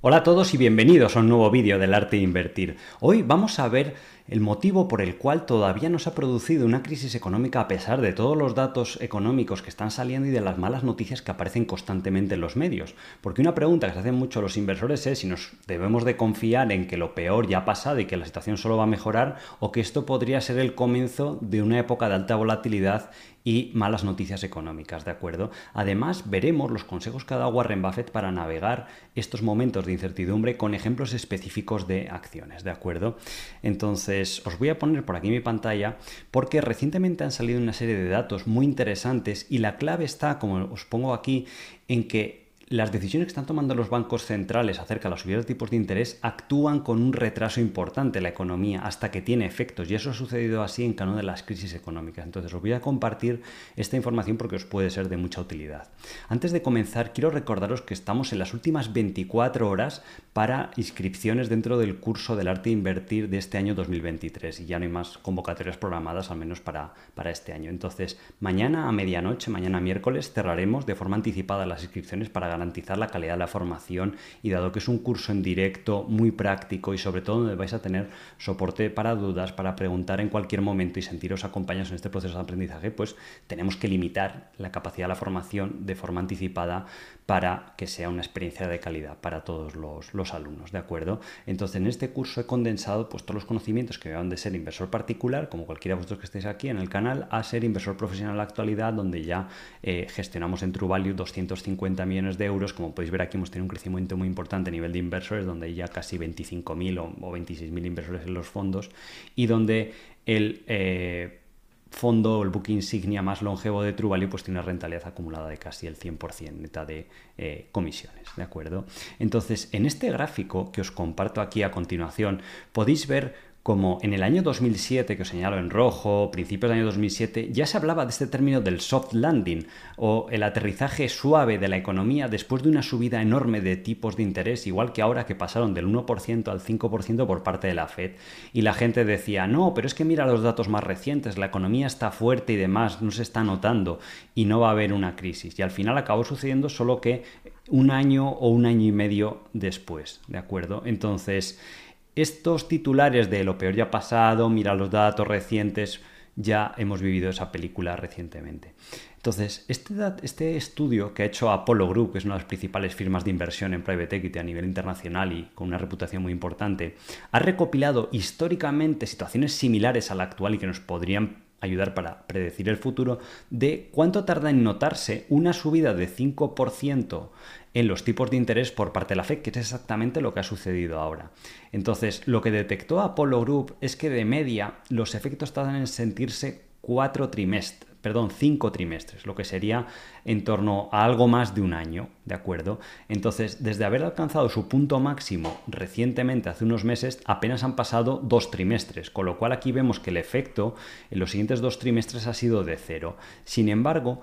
Hola a todos y bienvenidos a un nuevo vídeo del arte de invertir. Hoy vamos a ver el motivo por el cual todavía no se ha producido una crisis económica a pesar de todos los datos económicos que están saliendo y de las malas noticias que aparecen constantemente en los medios. Porque una pregunta que se hacen mucho los inversores es si nos debemos de confiar en que lo peor ya ha pasado y que la situación solo va a mejorar o que esto podría ser el comienzo de una época de alta volatilidad y malas noticias económicas, ¿de acuerdo? Además, veremos los consejos que ha dado Warren Buffett para navegar estos momentos de incertidumbre con ejemplos específicos de acciones, ¿de acuerdo? Entonces, os voy a poner por aquí mi pantalla porque recientemente han salido una serie de datos muy interesantes y la clave está, como os pongo aquí, en que las decisiones que están tomando los bancos centrales acerca de la subida de tipos de interés actúan con un retraso importante en la economía hasta que tiene efectos y eso ha sucedido así en cada una de las crisis económicas. Entonces os voy a compartir esta información porque os puede ser de mucha utilidad. Antes de comenzar quiero recordaros que estamos en las últimas 24 horas para inscripciones dentro del curso del arte de invertir de este año 2023 y ya no hay más convocatorias programadas al menos para, para este año. Entonces mañana a medianoche, mañana miércoles cerraremos de forma anticipada las inscripciones para garantizar la calidad de la formación y dado que es un curso en directo muy práctico y sobre todo donde vais a tener soporte para dudas, para preguntar en cualquier momento y sentiros acompañados en este proceso de aprendizaje, pues tenemos que limitar la capacidad de la formación de forma anticipada para que sea una experiencia de calidad para todos los, alumnos, ¿de acuerdo? Entonces, en este curso he condensado pues, todos los conocimientos que van de ser inversor particular, como cualquiera de vosotros que estéis aquí en el canal, a ser inversor profesional en la actualidad, donde ya eh, gestionamos en True Value 250 millones de euros. Como podéis ver aquí hemos tenido un crecimiento muy importante a nivel de inversores, donde hay ya casi 25.000 o, o 26.000 inversores en los fondos y donde el... Eh, fondo, el book insignia más longevo de True Value, pues tiene una rentabilidad acumulada de casi el 100% neta de eh, comisiones, ¿de acuerdo? Entonces, en este gráfico que os comparto aquí a continuación, podéis ver como en el año 2007, que os señalo en rojo, principios del año 2007, ya se hablaba de este término del soft landing o el aterrizaje suave de la economía después de una subida enorme de tipos de interés, igual que ahora que pasaron del 1% al 5% por parte de la Fed. Y la gente decía, no, pero es que mira los datos más recientes, la economía está fuerte y demás, no se está notando y no va a haber una crisis. Y al final acabó sucediendo solo que un año o un año y medio después, ¿de acuerdo? Entonces, estos titulares de lo peor ya ha pasado, mira los datos recientes, ya hemos vivido esa película recientemente. Entonces, este, este, estudio que ha hecho Apollo Group, que es una de las principales firmas de inversión en private equity a nivel internacional y con una reputación muy importante, ha recopilado históricamente situaciones similares a la actual y que nos podrían ayudar para predecir el futuro de cuánto tarda en notarse una subida de 5% en los tipos de interés por parte de la Fed, que es exactamente lo que ha sucedido ahora. Entonces, lo que detectó Apollo Group es que de media los efectos tardan en sentirse cuatro trimestres perdón, cinco trimestres, lo que sería en torno a algo más de un año, ¿de acuerdo? Entonces, desde haber alcanzado su punto máximo recientemente, hace unos meses, apenas han pasado dos trimestres, con lo cual aquí vemos que el efecto en los siguientes dos trimestres ha sido de cero. Sin embargo,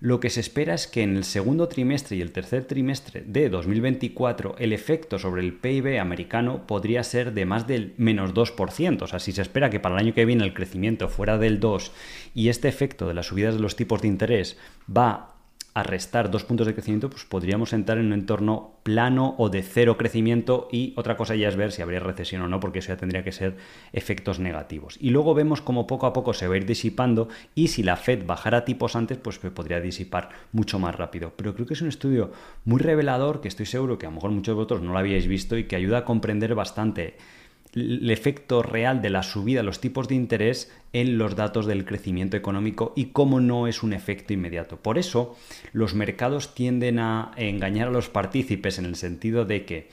lo que se espera es que en el segundo trimestre y el tercer trimestre de 2024 el efecto sobre el PIB americano podría ser de más del menos 2%. O sea, si se espera que para el año que viene el crecimiento fuera del 2 y este efecto de las subidas de los tipos de interés va a restar dos puntos de crecimiento, pues podríamos entrar en un entorno plano o de cero crecimiento y otra cosa ya es ver si habría recesión o no, porque eso ya tendría que ser efectos negativos. Y luego vemos cómo poco a poco se va a ir disipando y si la Fed bajara tipos antes, pues podría disipar mucho más rápido. Pero creo que es un estudio muy revelador que estoy seguro que a lo mejor muchos de vosotros no lo habíais visto y que ayuda a comprender bastante el efecto real de la subida de los tipos de interés en los datos del crecimiento económico y cómo no es un efecto inmediato. Por eso los mercados tienden a engañar a los partícipes en el sentido de que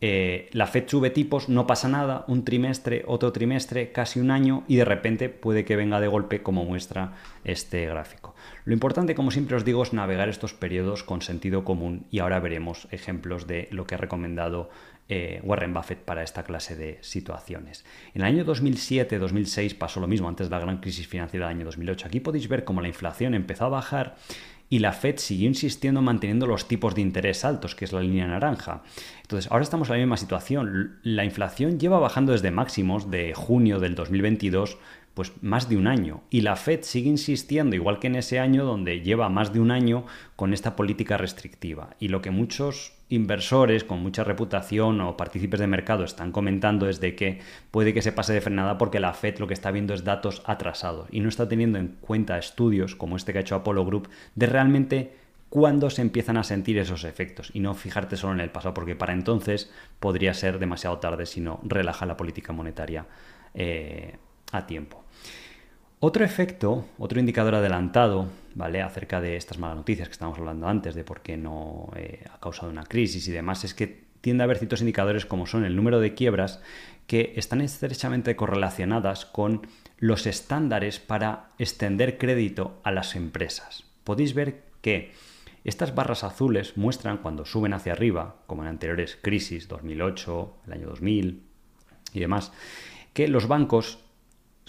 eh, la Fed sube tipos, no pasa nada, un trimestre, otro trimestre, casi un año y de repente puede que venga de golpe como muestra este gráfico. Lo importante, como siempre os digo, es navegar estos periodos con sentido común y ahora veremos ejemplos de lo que ha recomendado eh, Warren Buffett para esta clase de situaciones. En el año 2007-2006 pasó lo mismo antes de la gran crisis financiera del año 2008. Aquí podéis ver cómo la inflación empezó a bajar y la Fed siguió insistiendo manteniendo los tipos de interés altos, que es la línea naranja. Entonces, ahora estamos en la misma situación. La inflación lleva bajando desde máximos de junio del 2022 pues más de un año. Y la Fed sigue insistiendo, igual que en ese año donde lleva más de un año con esta política restrictiva. Y lo que muchos inversores con mucha reputación o partícipes de mercado están comentando es de que puede que se pase de frenada porque la Fed lo que está viendo es datos atrasados y no está teniendo en cuenta estudios como este que ha hecho Apollo Group de realmente cuándo se empiezan a sentir esos efectos y no fijarte solo en el pasado porque para entonces podría ser demasiado tarde si no relaja la política monetaria eh, a tiempo. Otro efecto, otro indicador adelantado, ¿vale? Acerca de estas malas noticias que estábamos hablando antes, de por qué no eh, ha causado una crisis y demás, es que tiende a haber ciertos indicadores como son el número de quiebras que están estrechamente correlacionadas con los estándares para extender crédito a las empresas. Podéis ver que estas barras azules muestran cuando suben hacia arriba, como en anteriores crisis, 2008, el año 2000 y demás, que los bancos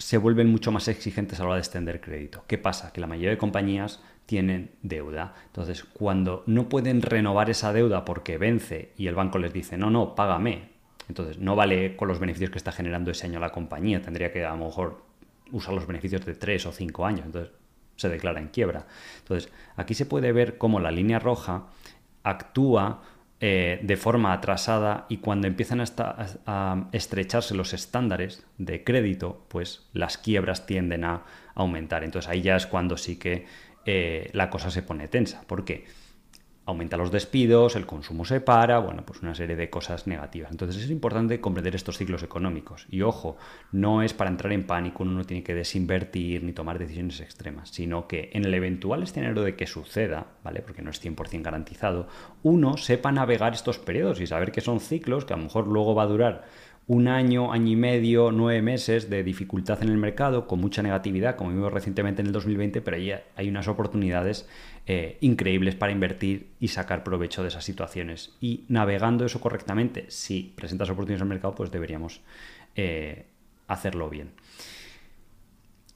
se vuelven mucho más exigentes a la hora de extender crédito. ¿Qué pasa? Que la mayoría de compañías tienen deuda. Entonces, cuando no pueden renovar esa deuda porque vence y el banco les dice, no, no, págame. Entonces, no vale con los beneficios que está generando ese año la compañía. Tendría que a lo mejor usar los beneficios de tres o cinco años. Entonces, se declara en quiebra. Entonces, aquí se puede ver cómo la línea roja actúa eh, de forma atrasada y cuando empiezan a, estrecharse los estándares de crédito, pues las quiebras tienden a aumentar. Entonces ahí ya es cuando sí que eh, la cosa se pone tensa. ¿Por qué? Aumenta los despidos, el consumo se para, bueno, pues una serie de cosas negativas. Entonces es importante comprender estos ciclos económicos. Y ojo, no es para entrar en pánico, uno no tiene que desinvertir ni tomar decisiones extremas, sino que en el eventual escenario de que suceda, ¿vale? Porque no es 100% garantizado, uno sepa navegar estos periodos y saber que son ciclos que a lo mejor luego va a durar un año, año y medio, nueve meses de dificultad en el mercado, con mucha negatividad, como vimos recientemente en el 2020, pero ahí hay unas oportunidades eh, increíbles para invertir y sacar provecho de esas situaciones. Y navegando eso correctamente, si presentas oportunidades en el mercado, pues deberíamos eh, hacerlo bien.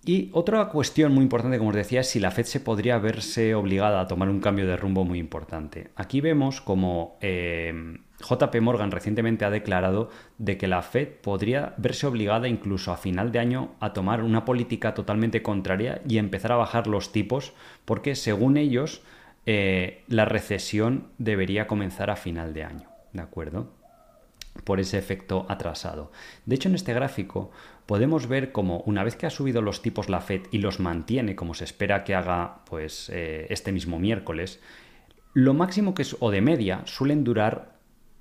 Y otra cuestión muy importante, como os decía, es si la Fed se podría verse obligada a tomar un cambio de rumbo muy importante. Aquí vemos como eh, JP Morgan recientemente ha declarado de que la Fed podría verse obligada incluso a final de año a tomar una política totalmente contraria y empezar a bajar los tipos porque según ellos eh, la recesión debería comenzar a final de año. ¿De acuerdo? por ese efecto atrasado. De hecho, en este gráfico podemos ver como una vez que ha subido los tipos la Fed y los mantiene como se espera que haga pues eh, este mismo miércoles, lo máximo que es o de media suelen durar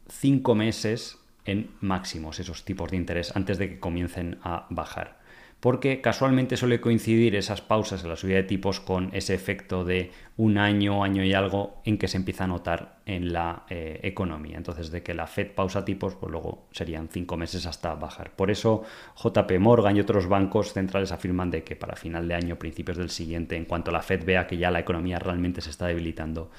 cinco meses en máximos esos tipos de interés antes de que comiencen a bajar porque casualmente suele coincidir esas pausas en la subida de tipos con ese efecto de un año, año y algo en que se empieza a notar en la eh, economía. Entonces, de que la Fed pausa tipos, pues luego serían cinco meses hasta bajar. Por eso, JP Morgan y otros bancos centrales afirman de que para final de año, principios del siguiente, en cuanto la Fed vea que ya la economía realmente se está debilitando,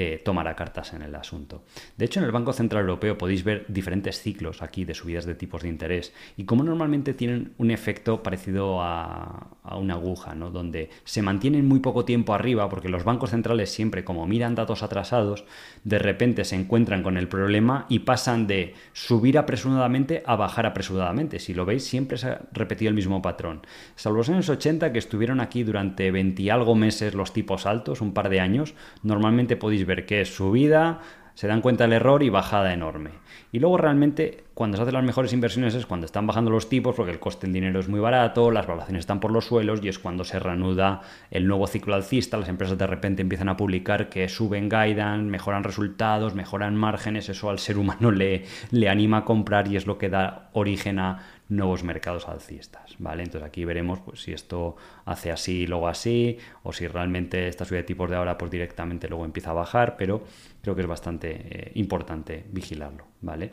eh, tomará cartas en el asunto. De hecho, en el Banco Central Europeo podéis ver diferentes ciclos aquí de subidas de tipos de interés y como normalmente tienen un efecto parecido a, una aguja, ¿no? donde se mantienen muy poco tiempo arriba porque los bancos centrales siempre como miran datos atrasados, de repente se encuentran con el problema y pasan de subir apresuradamente a bajar apresuradamente. Si lo veis, siempre se ha repetido el mismo patrón. Salvo los años 80 que estuvieron aquí durante 20 y algo meses los tipos altos, un par de años, normalmente podéis ver que es subida, se dan cuenta del error y bajada enorme. Y luego realmente cuando se hacen las mejores inversiones es cuando están bajando los tipos porque el coste del dinero es muy barato, las valoraciones están por los suelos y es cuando se reanuda el nuevo ciclo alcista, las empresas de repente empiezan a publicar que suben guidance, mejoran resultados, mejoran márgenes, eso al ser humano le, le anima a comprar y es lo que da origen a nuevos mercados alcistas, ¿vale? Entonces aquí veremos pues, si esto hace así y luego así, o si realmente esta subida de tipos de ahora pues directamente luego empieza a bajar, pero creo que es bastante eh, importante vigilarlo, ¿vale?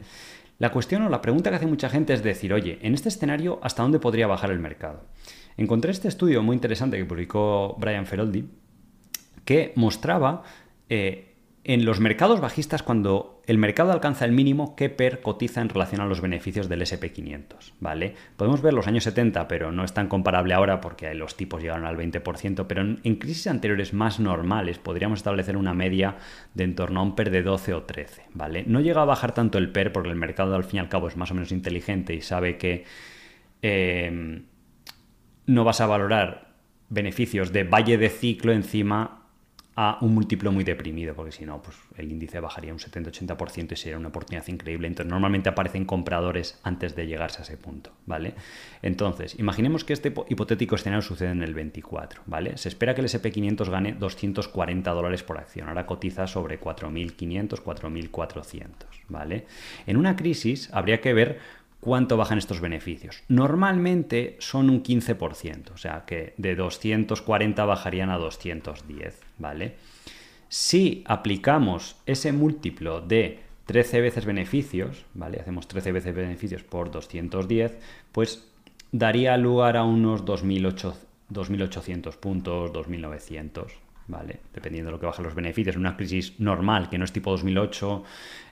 La cuestión o la pregunta que hace mucha gente es decir, oye, en este escenario, ¿hasta dónde podría bajar el mercado? Encontré este estudio muy interesante que publicó Brian Feroldi, que mostraba eh, en los mercados bajistas, cuando el mercado alcanza el mínimo, ¿qué PER cotiza en relación a los beneficios del SP500? ¿vale? Podemos ver los años 70, pero no es tan comparable ahora porque los tipos llegaron al 20%, pero en, crisis anteriores más normales podríamos establecer una media de en torno a un PER de 12 o 13. ¿vale? No llega a bajar tanto el PER porque el mercado al fin y al cabo es más o menos inteligente y sabe que... Eh, no vas a valorar beneficios de valle de ciclo encima a un múltiplo muy deprimido, porque si no, pues el índice bajaría un 70-80% y sería una oportunidad increíble. Entonces, normalmente aparecen compradores antes de llegarse a ese punto, ¿vale? Entonces, imaginemos que este hipotético escenario sucede en el 24, ¿vale? Se espera que el SP500 gane 240 dólares por acción, ahora cotiza sobre 4.500, 4.400, ¿vale? En una crisis habría que ver ¿cuánto bajan estos beneficios? Normalmente son un 15%, o sea que de 240 bajarían a 210, ¿vale? Si aplicamos ese múltiplo de 13 veces beneficios, ¿vale? Hacemos 13 veces beneficios por 210, pues daría lugar a unos 2.800 puntos, 2.900, ¿vale? Dependiendo de lo que bajen los beneficios. En una crisis normal, que no es tipo 2008,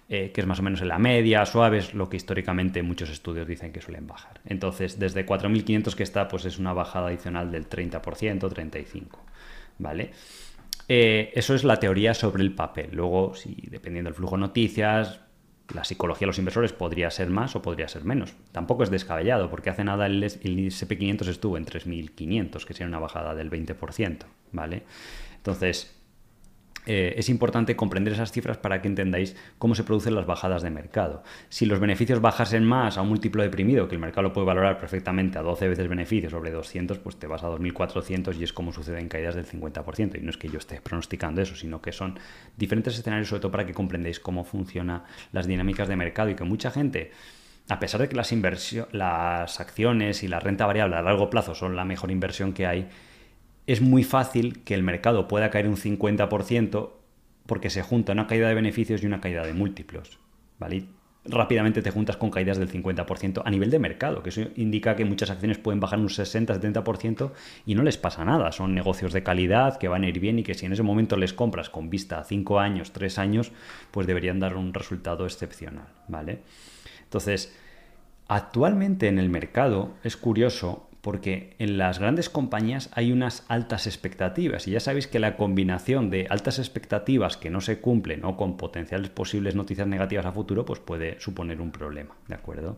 eh, que es más o menos en la media, suaves, lo que históricamente muchos estudios dicen que suelen bajar. Entonces, desde 4.500 que está, pues es una bajada adicional del 30%, 35%, ¿vale? Eh, eso es la teoría sobre el papel. Luego, si dependiendo del flujo de noticias, la psicología de los inversores podría ser más o podría ser menos. Tampoco es descabellado, porque hace nada el, el SP500 estuvo en 3.500, que sería una bajada del 20%, ¿vale? Entonces, eh, es importante comprender esas cifras para que entendáis cómo se producen las bajadas de mercado. Si los beneficios bajasen más a un múltiplo deprimido, que el mercado lo puede valorar perfectamente a 12 veces beneficios sobre 200, pues te vas a 2.400 y es como sucede en caídas del 50%. Y no es que yo esté pronosticando eso, sino que son diferentes escenarios, sobre todo para que comprendáis cómo funcionan las dinámicas de mercado y que mucha gente a pesar de que las, las acciones y la renta variable a largo plazo son la mejor inversión que hay, es muy fácil que el mercado pueda caer un 50% porque se junta una caída de beneficios y una caída de múltiplos. ¿vale? rápidamente te juntas con caídas del 50% a nivel de mercado, que eso indica que muchas acciones pueden bajar un 60-70% y no les pasa nada. Son negocios de calidad que van a ir bien y que si en ese momento les compras con vista a 5 años, 3 años, pues deberían dar un resultado excepcional. ¿vale? Entonces, actualmente en el mercado es curioso porque en las grandes compañías hay unas altas expectativas y ya sabéis que la combinación de altas expectativas que no se cumplen o con potenciales posibles noticias negativas a futuro pues puede suponer un problema, ¿de acuerdo?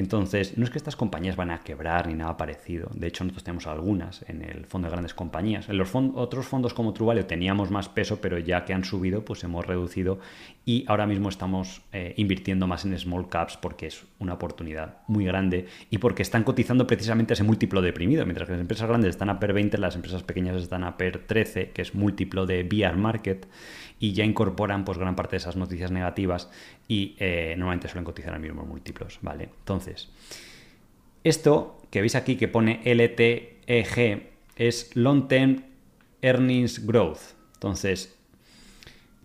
Entonces, no es que estas compañías van a quebrar ni nada parecido, de hecho nosotros tenemos algunas en el fondo de grandes compañías. En los otros fondos como Truvalio teníamos más peso, pero ya que han subido pues hemos reducido y ahora mismo estamos eh, invirtiendo más en small caps porque es una oportunidad muy grande y porque están cotizando precisamente ese múltiplo deprimido. Mientras que las empresas grandes están a PER 20, las empresas pequeñas están a PER 13, que es múltiplo de VR Market, y ya incorporan pues gran parte de esas noticias negativas y eh, normalmente suelen cotizar al mismo múltiplos, ¿vale? Entonces, esto que veis aquí que pone LTEG es Long Term Earnings Growth. Entonces,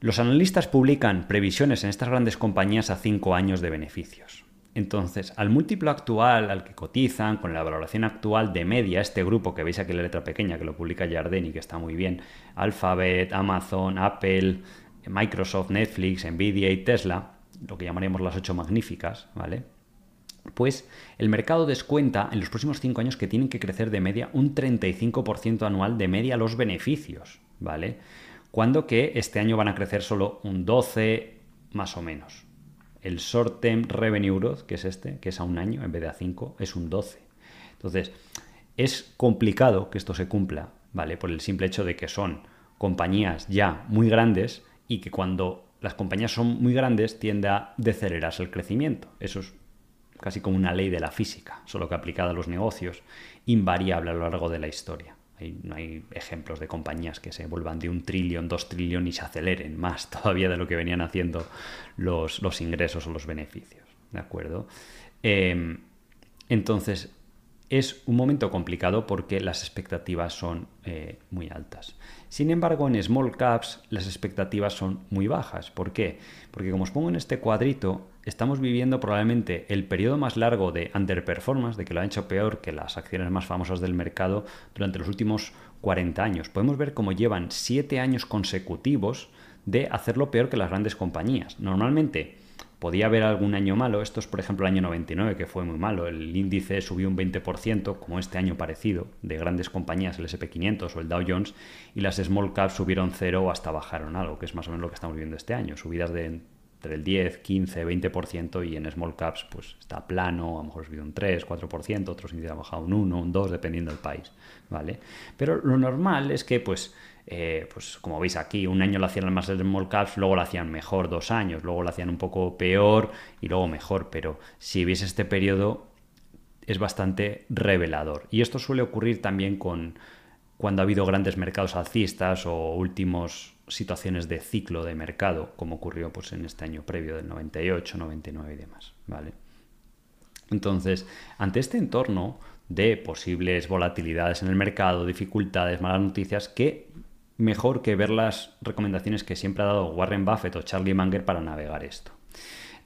los analistas publican previsiones en estas grandes compañías a 5 años de beneficios. Entonces, al múltiplo actual al que cotizan, con la valoración actual de media, este grupo que veis aquí en la letra pequeña, que lo publica Jardini, que está muy bien, Alphabet, Amazon, Apple, Microsoft, Netflix, Nvidia y Tesla, lo que llamaríamos las ocho magníficas, ¿vale? Pues el mercado descuenta en los próximos cinco años que tienen que crecer de media un 35% anual de media los beneficios, ¿vale? Cuando que este año van a crecer solo un 12 más o menos el short term revenue growth, que es este, que es a un año en vez de a cinco, es un 12. Entonces, es complicado que esto se cumpla, ¿vale? Por el simple hecho de que son compañías ya muy grandes y que cuando las compañías son muy grandes tiende a decelerarse el crecimiento. Eso es casi como una ley de la física, solo que aplicada a los negocios, invariable a lo largo de la historia no hay ejemplos de compañías que se vuelvan de un trillón, dos trillón y se aceleren más todavía de lo que venían haciendo los, ingresos o los beneficios. ¿De acuerdo? Em, entonces, es un momento complicado porque las expectativas son eh, muy altas. Sin embargo, en small caps las expectativas son muy bajas. ¿Por qué? Porque como os pongo en este cuadrito, estamos viviendo probablemente el periodo más largo de underperformance, de que lo han hecho peor que las acciones más famosas del mercado durante los últimos 40 años. Podemos ver cómo llevan 7 años consecutivos de hacerlo peor que las grandes compañías. Normalmente podía haber algún año malo, esto es por ejemplo el año 99 que fue muy malo, el índice subió un 20%, como este año parecido, de grandes compañías, el SP500 o el Dow Jones, y las small caps subieron cero o hasta bajaron algo, que es más o menos lo que estamos viviendo este año, subidas de entre el 10, 15, 20% y en small caps pues está plano, a lo mejor ha subido un 3, 4%, otros índices han bajado un 1, un 2, dependiendo del país, ¿vale? Pero lo normal es que pues eh, pues como veis aquí, un año lo hacían más small caps, luego lo hacían mejor dos años, luego lo hacían un poco peor y luego mejor, pero si veis este periodo es bastante revelador. Y esto suele ocurrir también con cuando ha habido grandes mercados alcistas o últimos situaciones de ciclo de mercado, como ocurrió pues, en este año previo del 98, 99 y demás. ¿vale? Entonces, ante este entorno de posibles volatilidades en el mercado, dificultades, malas noticias, ¿qué mejor que ver las recomendaciones que siempre ha dado Warren Buffett o Charlie Munger para navegar esto?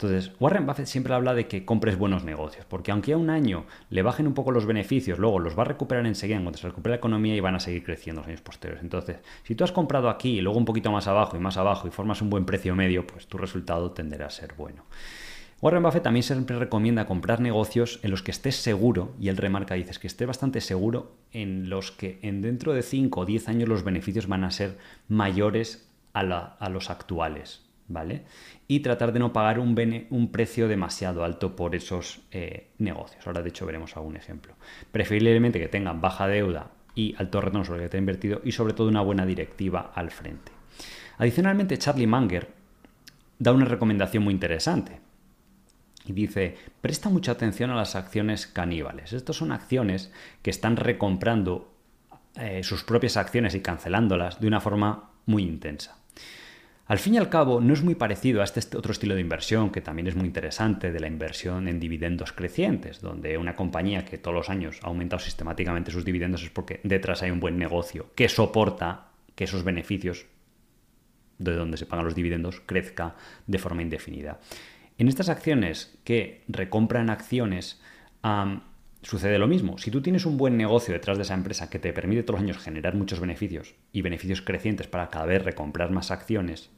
Entonces, Warren Buffett siempre habla de que compres buenos negocios, porque aunque a un año le bajen un poco los beneficios, luego los va a recuperar enseguida cuando se recupere la economía y van a seguir creciendo los años posteriores. Entonces, si tú has comprado aquí y luego un poquito más abajo y más abajo y formas un buen precio medio, pues tu resultado tenderá a ser bueno. Warren Buffett también siempre recomienda comprar negocios en los que estés seguro, y él remarca, dices que estés bastante seguro en los que en dentro de 5 o 10 años los beneficios van a ser mayores a los actuales. ¿Vale? Y tratar de no pagar un, precio demasiado alto por esos eh, negocios. Ahora, de hecho, veremos algún ejemplo. Preferiblemente que tengan baja deuda y alto retorno sobre lo que te ha invertido y sobre todo una buena directiva al frente. Adicionalmente, Charlie Munger da una recomendación muy interesante. Y dice, presta mucha atención a las acciones caníbales. Estas son acciones que están recomprando eh, sus propias acciones y cancelándolas de una forma muy intensa. Al fin y al cabo, no es muy parecido a este otro estilo de inversión que también es muy interesante de la inversión en dividendos crecientes, donde una compañía que todos los años ha aumentado sistemáticamente sus dividendos es porque detrás hay un buen negocio que soporta que esos beneficios de donde se pagan los dividendos crezca de forma indefinida. En estas acciones que recompran acciones, sucede lo mismo. Si tú tienes un buen negocio detrás de esa empresa que te permite todos los años generar muchos beneficios y beneficios crecientes para cada vez recomprar más acciones,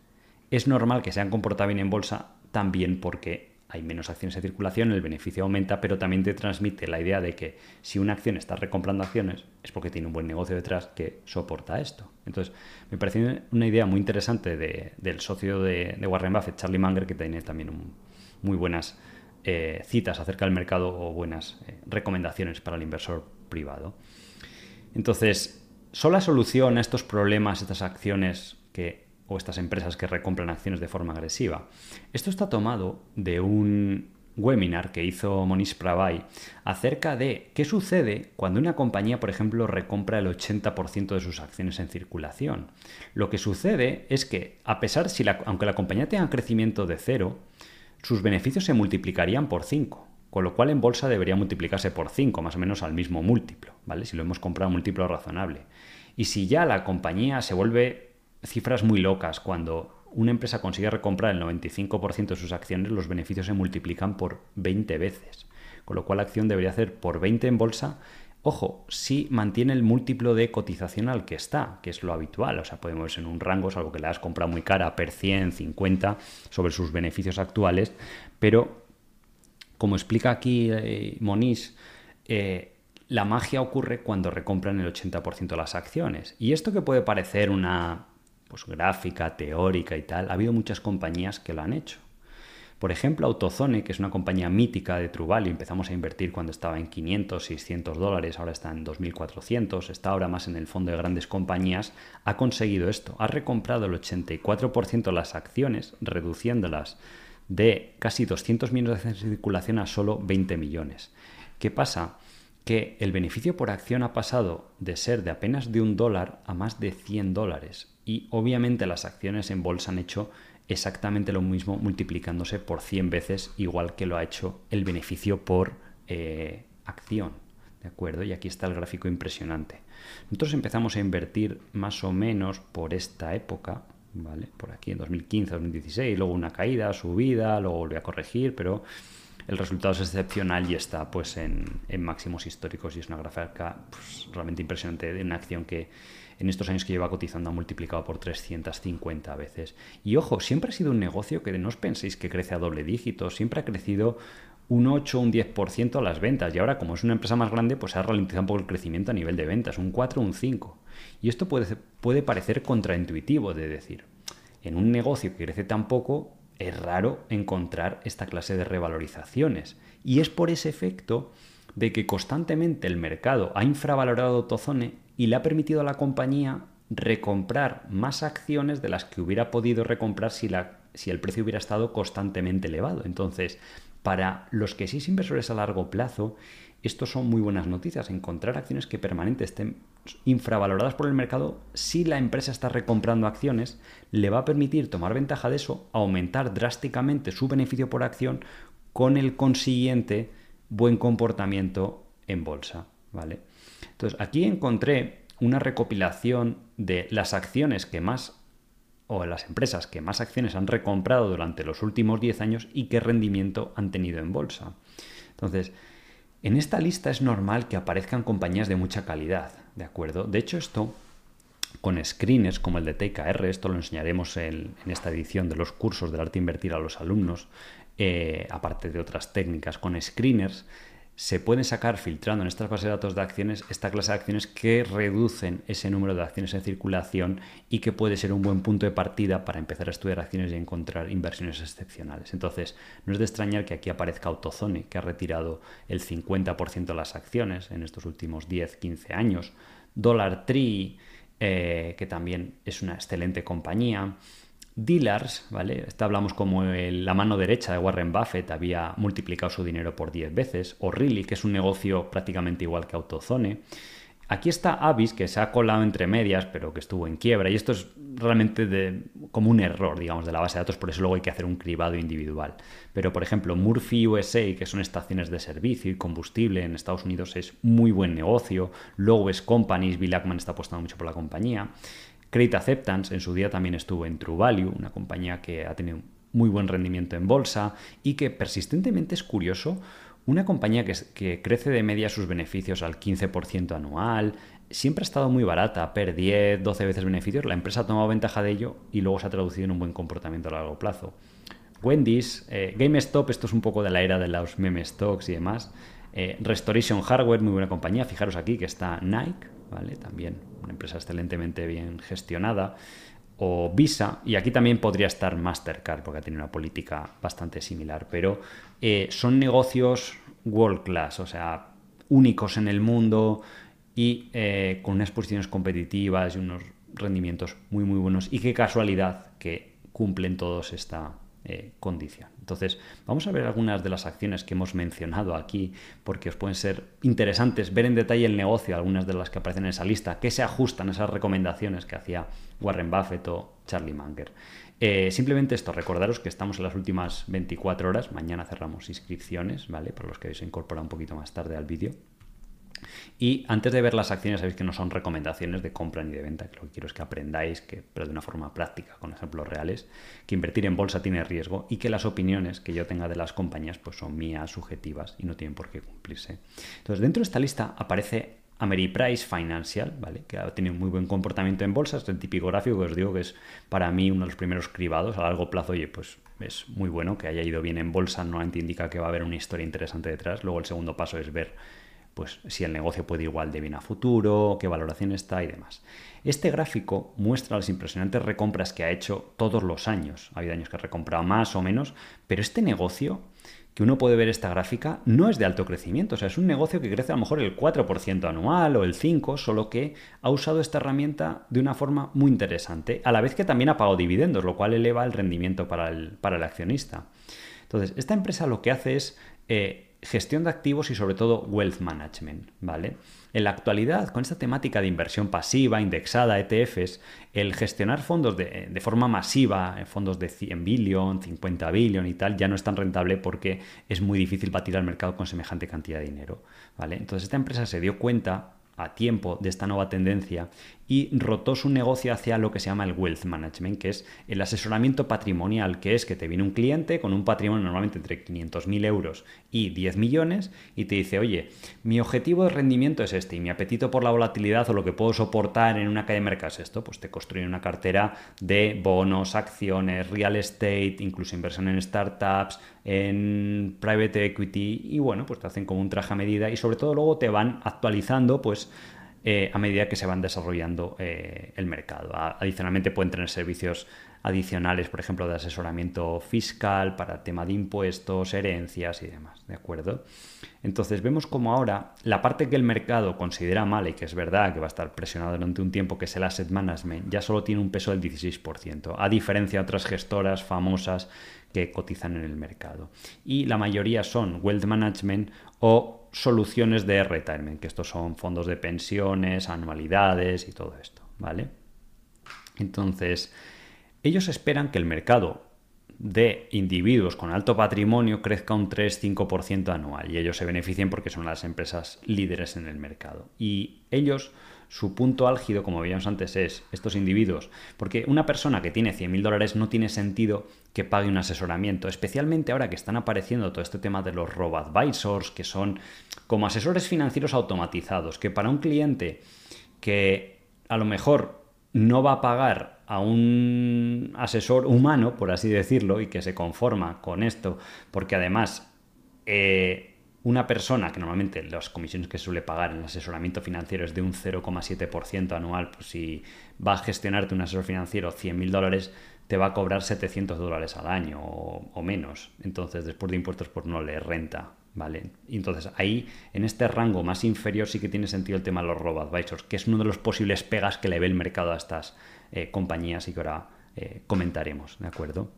es normal que se hayan comportado bien en bolsa también porque hay menos acciones en circulación, el beneficio aumenta, pero también te transmite la idea de que si una acción está recomprando acciones es porque tiene un buen negocio detrás que soporta esto. Entonces, me parece una idea muy interesante del socio de, Warren Buffett, Charlie Munger, que tiene también muy buenas eh, citas acerca del mercado o buenas eh, recomendaciones para el inversor privado. Entonces, ¿son la solución a estos problemas, estas acciones que o estas empresas que recompran acciones de forma agresiva. Esto está tomado de un webinar que hizo Monish Prabhay acerca de qué sucede cuando una compañía, por ejemplo, recompra el 80% de sus acciones en circulación. Lo que sucede es que, a pesar, si aunque la compañía tenga crecimiento de cero, sus beneficios se multiplicarían por 5, con lo cual en bolsa debería multiplicarse por 5, más o menos al mismo múltiplo, ¿vale? Si lo hemos comprado a múltiplo razonable. Y si ya la compañía se vuelve cifras muy locas. Cuando una empresa consigue recomprar el 95% de sus acciones, los beneficios se multiplican por 20 veces. Con lo cual la acción debería hacer por 20 en bolsa. Ojo, si mantiene el múltiplo de cotización al que está, que es lo habitual. O sea, podemos en un rango, salvo que la has comprado muy cara, per 100, 50, sobre sus beneficios actuales. Pero, como explica aquí eh, eh, la magia ocurre cuando recompran el 80% de las acciones. Y esto que puede parecer una pues, gráfica, teórica y tal, ha habido muchas compañías que lo han hecho. Por ejemplo, Autozone, que es una compañía mítica de Trubal, y empezamos a invertir cuando estaba en 500, 600 dólares, ahora está en 2.400, está ahora más en el fondo de grandes compañías, ha conseguido esto, ha recomprado el 84% de las acciones, reduciéndolas de casi 200 millones de circulación a solo 20 millones. ¿Qué pasa? Que el beneficio por acción ha pasado de ser de apenas de un dólar a más de 100 dólares y obviamente las acciones en bolsa han hecho exactamente lo mismo multiplicándose por 100 veces igual que lo ha hecho el beneficio por eh, acción. ¿De acuerdo? Y aquí está el gráfico impresionante. Nosotros empezamos a invertir más o menos por esta época, ¿vale? Por aquí en 2015, 2016, luego una caída, subida, luego volví a corregir, pero el resultado es excepcional y está pues en, máximos históricos y es una gráfica pues, realmente impresionante de una acción que en estos años que lleva cotizando ha multiplicado por 350 veces. Y ojo, siempre ha sido un negocio que no os penséis que crece a doble dígito, siempre ha crecido un 8 o un 10% a las ventas y ahora como es una empresa más grande pues ha ralentizado un poco el crecimiento a nivel de ventas, un 4 o un 5. Y esto puede, puede parecer contraintuitivo de decir, en un negocio que crece tan poco, es raro encontrar esta clase de revalorizaciones. Y es por ese efecto de que constantemente el mercado ha infravalorado Tozone y le ha permitido a la compañía recomprar más acciones de las que hubiera podido recomprar si, la, si el precio hubiera estado constantemente elevado. Entonces, para los que sí inversores a largo plazo, esto son muy buenas noticias. Encontrar acciones que permanentemente estén infravaloradas por el mercado, si la empresa está recomprando acciones, le va a permitir tomar ventaja de eso, aumentar drásticamente su beneficio por acción con el consiguiente buen comportamiento en bolsa. ¿vale? Entonces, aquí encontré una recopilación de las acciones que más o las empresas que más acciones han recomprado durante los últimos 10 años y qué rendimiento han tenido en bolsa. Entonces, en esta lista es normal que aparezcan compañías de mucha calidad, ¿de acuerdo? De hecho, esto con screeners como el de TKR, esto lo enseñaremos en, esta edición de los cursos del arte invertir a los alumnos, eh, aparte de otras técnicas, con screeners se pueden sacar filtrando en estas bases de datos de acciones esta clase de acciones que reducen ese número de acciones en circulación y que puede ser un buen punto de partida para empezar a estudiar acciones y encontrar inversiones excepcionales. Entonces, no es de extrañar que aquí aparezca Autozone, que ha retirado el 50% de las acciones en estos últimos 10-15 años, Dollar Tree, eh, que también es una excelente compañía, Dealers, ¿vale? Esta hablamos como la mano derecha de Warren Buffett había multiplicado su dinero por 10 veces, o Really, que es un negocio prácticamente igual que AutoZone. Aquí está Avis, que se ha colado entre medias, pero que estuvo en quiebra, y esto es realmente de, como un error, digamos, de la base de datos, por eso luego hay que hacer un cribado individual. Pero, por ejemplo, Murphy USA, que son estaciones de servicio y combustible en Estados Unidos, es muy buen negocio. Luego es Companies, Bill Ackman está apostando mucho por la compañía. Credit Acceptance en su día también estuvo en True Value, una compañía que ha tenido muy buen rendimiento en bolsa y que persistentemente es curioso, una compañía que, crece de media sus beneficios al 15% anual, siempre ha estado muy barata, per 10, 12 veces beneficios, la empresa ha tomado ventaja de ello y luego se ha traducido en un buen comportamiento a largo plazo. Wendy's, eh, GameStop, esto es un poco de la era de los meme stocks y demás. Eh, Restoration Hardware, muy buena compañía. Fijaros aquí que está Nike, ¿vale? También una empresa excelentemente bien gestionada. O Visa, y aquí también podría estar Mastercard, porque tenido una política bastante similar, pero eh, son negocios world class, o sea, únicos en el mundo y eh, con unas posiciones competitivas y unos rendimientos muy, muy buenos. Y qué casualidad que cumplen todos esta, eh, condición. Entonces, vamos a ver algunas de las acciones que hemos mencionado aquí, porque os pueden ser interesantes ver en detalle el negocio, algunas de las que aparecen en esa lista, que se ajustan a esas recomendaciones que hacía Warren Buffett o Charlie Munger. Eh, simplemente esto, recordaros que estamos en las últimas 24 horas, mañana cerramos inscripciones, ¿vale? Para los que se incorporan un poquito más tarde al vídeo. Y antes de ver las acciones, sabéis que no son recomendaciones de compra ni de venta, que lo que quiero es que aprendáis, que, pero de una forma práctica, con ejemplos reales, que invertir en bolsa tiene riesgo y que las opiniones que yo tenga de las compañías pues son mías, subjetivas y no tienen por qué cumplirse. Entonces, dentro de esta lista aparece Ameriprise Financial, ¿vale? que ha tenido muy buen comportamiento en bolsa, es el típico gráfico que os digo que es para mí uno de los primeros cribados a largo plazo, oye, pues es muy bueno que haya ido bien en bolsa, no indica que va a haber una historia interesante detrás, luego el segundo paso es ver pues si el negocio puede igual de bien a futuro, qué valoración está y demás. Este gráfico muestra las impresionantes recompras que ha hecho todos los años. Ha habido años que ha recomprado más o menos, pero este negocio que uno puede ver esta gráfica no es de alto crecimiento, o sea, es un negocio que crece a lo mejor el 4% anual o el 5%, solo que ha usado esta herramienta de una forma muy interesante, a la vez que también ha pagado dividendos, lo cual eleva el rendimiento para el, para el accionista. Entonces, esta empresa lo que hace es eh, gestión de activos y sobre todo wealth management, ¿vale? En la actualidad, con esta temática de inversión pasiva, indexada, ETFs, el gestionar fondos de, forma masiva, fondos de 100 billion, 50 billion y tal, ya no es tan rentable porque es muy difícil batir al mercado con semejante cantidad de dinero, ¿vale? Entonces esta empresa se dio cuenta a tiempo de esta nueva tendencia y rotó su negocio hacia lo que se llama el wealth management, que es el asesoramiento patrimonial, que es que te viene un cliente con un patrimonio normalmente entre 500.000 euros y 10 millones y te dice, oye, mi objetivo de rendimiento es este y mi apetito por la volatilidad o lo que puedo soportar en una calle de mercado es esto, pues te construyen una cartera de bonos, acciones, real estate, incluso inversión en startups, en private equity y bueno, pues te hacen como un traje a medida y sobre todo luego te van actualizando pues eh, a medida que se van desarrollando eh, el mercado. Adicionalmente pueden tener servicios adicionales, por ejemplo, de asesoramiento fiscal para tema de impuestos, herencias y demás, ¿de acuerdo? Entonces vemos como ahora la parte que el mercado considera mala y que es verdad que va a estar presionado durante un tiempo, que es el asset management, ya solo tiene un peso del 16%, a diferencia de otras gestoras famosas que cotizan en el mercado. Y la mayoría son wealth management o soluciones de retirement, que estos son fondos de pensiones, anualidades y todo esto, ¿vale? Entonces, ellos esperan que el mercado de individuos con alto patrimonio crezca un 3-5% anual y ellos se beneficien porque son las empresas líderes en el mercado. Y ellos, su punto álgido, como veíamos antes, es estos individuos, porque una persona que tiene 100.000 dólares no tiene sentido que pague un asesoramiento, especialmente ahora que están apareciendo todo este tema de los robo-advisors, que son como asesores financieros automatizados, que para un cliente que a lo mejor no va a pagar a un asesor humano, por así decirlo, y que se conforma con esto, porque además eh, una persona que normalmente las comisiones que suele pagar en el asesoramiento financiero es de un 0,7% anual, pues si va a gestionarte un asesor financiero 100.000 dólares, te va a cobrar 700 dólares al año o, menos. Entonces, después de impuestos, pues no le renta. ¿Vale? Entonces ahí, en este rango más inferior, sí que tiene sentido el tema de los robo-advisors, que es uno de los posibles pegas que le ve el mercado a estas eh, compañías y que ahora eh, comentaremos, ¿de acuerdo?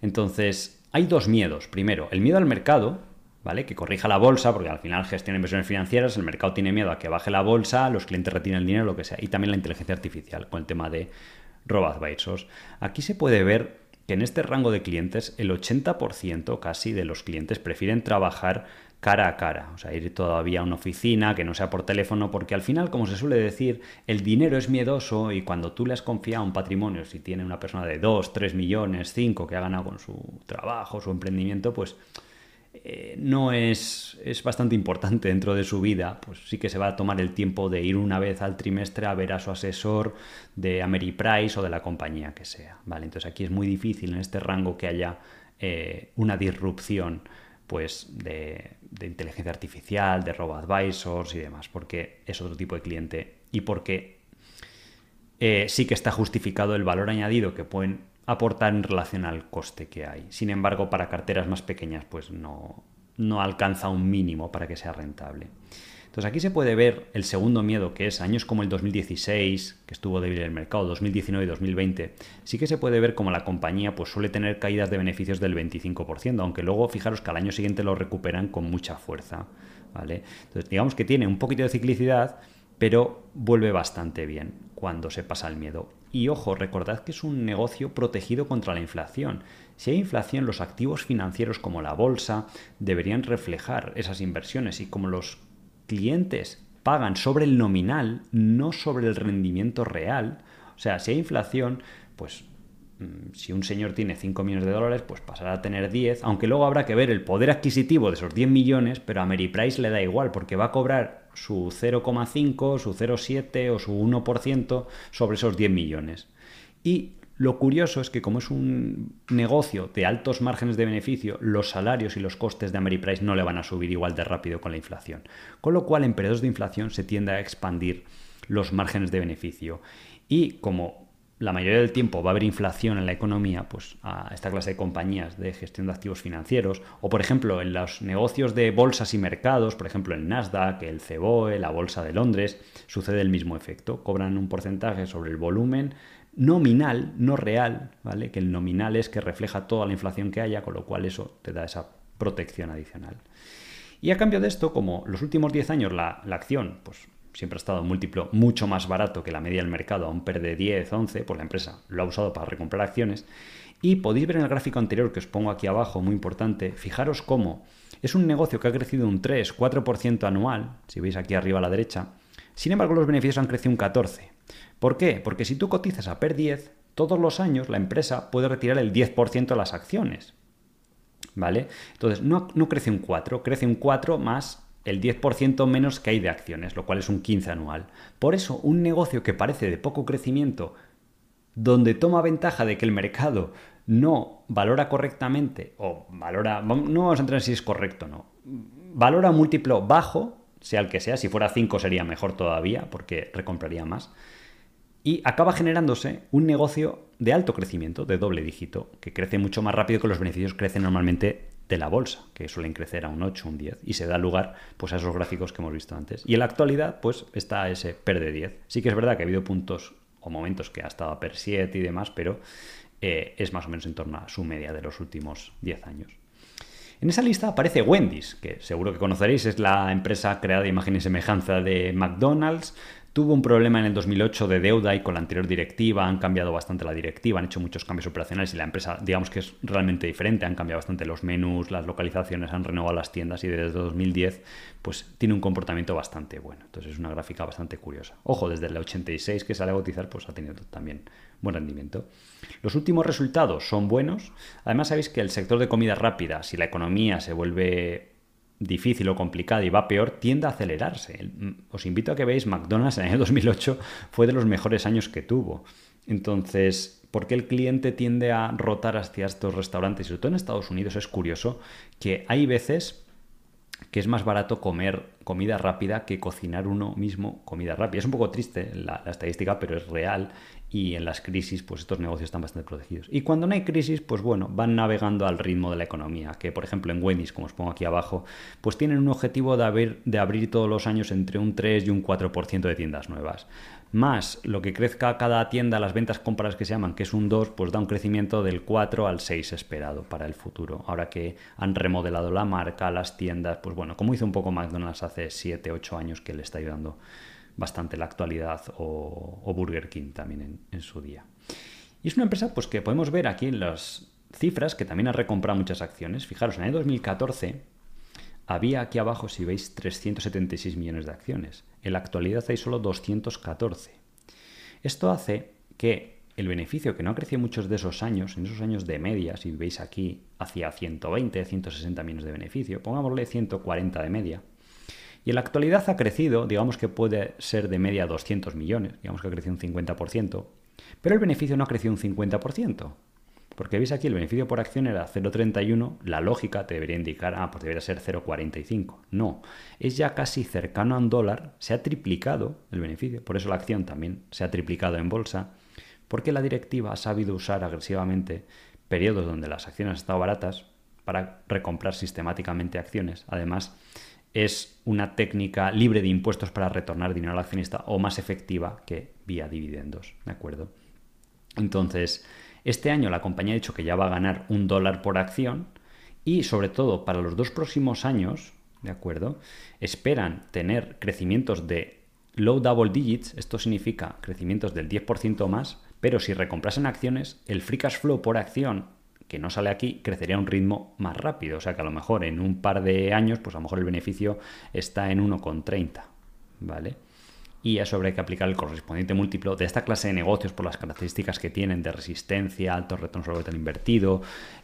Entonces, hay dos miedos. Primero, el miedo al mercado, ¿vale? Que corrija la bolsa, porque al final gestiona inversiones financieras, el mercado tiene miedo a que baje la bolsa, los clientes retienen el dinero, lo que sea. Y también la inteligencia artificial, con el tema de robo-advisors. Aquí se puede ver que en este rango de clientes el 80% casi de los clientes prefieren trabajar cara a cara, o sea, ir todavía a una oficina que no sea por teléfono, porque al final, como se suele decir, el dinero es miedoso y cuando tú le has confiado un patrimonio, si tiene una persona de 2, 3 millones, 5 que ha ganado con su trabajo, su emprendimiento, pues eh, no es, es bastante importante dentro de su vida, pues sí que se va a tomar el tiempo de ir una vez al trimestre a ver a su asesor de Ameriprise o de la compañía que sea, ¿vale? Entonces aquí es muy difícil en este rango que haya eh, una disrupción pues de, inteligencia artificial, de robo-advisors y demás, porque es otro tipo de cliente y porque eh, sí que está justificado el valor añadido que pueden aportar en relación al coste que hay. Sin embargo, para carteras más pequeñas, pues no, no alcanza un mínimo para que sea rentable. Entonces aquí se puede ver el segundo miedo, que es años como el 2016, que estuvo débil el mercado, 2019 y 2020, sí que se puede ver como la compañía pues, suele tener caídas de beneficios del 25%, aunque luego fijaros que al año siguiente lo recuperan con mucha fuerza. ¿vale? Entonces digamos que tiene un poquito de ciclicidad, pero vuelve bastante bien cuando se pasa el miedo. Y ojo, recordad que es un negocio protegido contra la inflación. Si hay inflación, los activos financieros como la bolsa deberían reflejar esas inversiones y como los clientes pagan sobre el nominal, no sobre el rendimiento real. O sea, si hay inflación, pues mm, si un señor tiene 5 millones de dólares, pues pasará a tener 10, aunque luego habrá que ver el poder adquisitivo de esos 10 millones, pero a Price le da igual, porque va a cobrar su 0,5, su 0,7 o su 1% sobre esos 10 millones. Y lo curioso es que como es un negocio de altos márgenes de beneficio, los salarios y los costes de Ameriprice no le van a subir igual de rápido con la inflación. Con lo cual, en periodos de inflación se tiende a expandir los márgenes de beneficio. Y como la mayoría del tiempo va a haber inflación en la economía, pues a esta clase de compañías de gestión de activos financieros, o por ejemplo en los negocios de bolsas y mercados, por ejemplo el Nasdaq, el CBOE, la Bolsa de Londres, sucede el mismo efecto. Cobran un porcentaje sobre el volumen nominal, no real, ¿vale? Que el nominal es que refleja toda la inflación que haya, con lo cual eso te da esa protección adicional. Y a cambio de esto, como los últimos 10 años la, acción pues, siempre ha estado múltiplo mucho más barato que la media del mercado, aún perde 10, 11, pues la empresa lo ha usado para recomprar acciones. Y podéis ver en el gráfico anterior que os pongo aquí abajo, muy importante, fijaros cómo es un negocio que ha crecido un 3, 4% anual, si veis aquí arriba a la derecha, sin embargo los beneficios han crecido un 14. ¿Por qué? Porque si tú cotizas a PER 10, todos los años la empresa puede retirar el 10% de las acciones. ¿Vale? Entonces, no, no crece un 4, crece un 4 más el 10% menos que hay de acciones, lo cual es un 15 anual. Por eso, un negocio que parece de poco crecimiento, donde toma ventaja de que el mercado no valora correctamente, o valora, no vamos a entrar si es correcto o no, valora múltiplo bajo, sea el que sea. Si fuera 5 sería mejor todavía porque recompraría más. Y acaba generándose un negocio de alto crecimiento, de doble dígito, que crece mucho más rápido que los beneficios crecen normalmente de la bolsa, que suelen crecer a un 8, un 10, y se da lugar pues, a esos gráficos que hemos visto antes. Y en la actualidad, pues está ese PER de 10. Sí que es verdad que ha habido puntos o momentos que ha estado a PER 7 y demás, pero eh, es más o menos en torno a su media de los últimos 10 años. En esa lista aparece Wendy's, que seguro que conoceréis, es la empresa creada de imagen y semejanza de McDonald's, Tuvo un problema en el 2008 de deuda y con la anterior directiva han cambiado bastante la directiva, han hecho muchos cambios operacionales y la empresa, digamos que es realmente diferente, han cambiado bastante los menús, las localizaciones, han renovado las tiendas y desde 2010 pues tiene un comportamiento bastante bueno. Entonces es una gráfica bastante curiosa. Ojo, desde el 86 que sale a cotizar pues ha tenido también buen rendimiento. Los últimos resultados son buenos. Además sabéis que el sector de comida rápida, si la economía se vuelve difícil o complicada y va peor, tiende a acelerarse. Os invito a que veáis McDonald's en el año 2008 fue de los mejores años que tuvo. Entonces, ¿por qué el cliente tiende a rotar hacia estos restaurantes? Sobre todo en Estados Unidos es curioso que hay veces que es más barato comer comida rápida que cocinar uno mismo comida rápida. Es un poco triste la estadística, pero es real y en las crisis pues estos negocios están bastante protegidos. Y cuando no hay crisis, pues bueno, van navegando al ritmo de la economía, que por ejemplo en Wendy's, como os pongo aquí abajo, pues tienen un objetivo de abrir, de abrir todos los años entre un 3 y un 4% de tiendas nuevas. Más lo que crezca cada tienda, las ventas compras que se llaman, que es un 2, pues da un crecimiento del 4 al 6 esperado para el futuro. Ahora que han remodelado la marca, las tiendas, pues bueno, como hizo un poco McDonald's hace 7, 8 años que le está ayudando bastante la actualidad o, Burger King también en, su día. Y es una empresa pues, que podemos ver aquí en las cifras que también ha recomprado muchas acciones. Fijaros, en el año 2014 había aquí abajo, si veis, 376 millones de acciones. En la actualidad hay solo 214. Esto hace que el beneficio, que no ha crecido muchos de esos años, en esos años de media, si veis aquí, hacia 120, 160 millones de beneficio, pongámosle 140 de media, y en la actualidad ha crecido, digamos que puede ser de media 200 millones, digamos que ha crecido un 50%, pero el beneficio no ha crecido un 50%. Porque veis aquí el beneficio por acción era 0,31, la lógica te debería indicar, ah, pues debería ser 0,45. No, es ya casi cercano a un dólar, se ha triplicado el beneficio, por eso la acción también se ha triplicado en bolsa, porque la directiva ha sabido usar agresivamente periodos donde las acciones han estado baratas para recomprar sistemáticamente acciones. Además, es una técnica libre de impuestos para retornar dinero al accionista o más efectiva que vía dividendos, ¿de acuerdo? Entonces, este año la compañía ha dicho que ya va a ganar un dólar por acción y sobre todo para los dos próximos años, ¿de acuerdo? Esperan tener crecimientos de low double digits, esto significa crecimientos del 10% más, pero si recomprasen acciones, el free cash flow por acción que no sale aquí, crecería a un ritmo más rápido. O sea que a lo mejor en un par de años, pues a lo mejor el beneficio está en 1,30. ¿Vale? y a eso habrá que aplicar el correspondiente múltiplo de esta clase de negocios por las características que tienen de resistencia, alto retorno sobre capital invertido,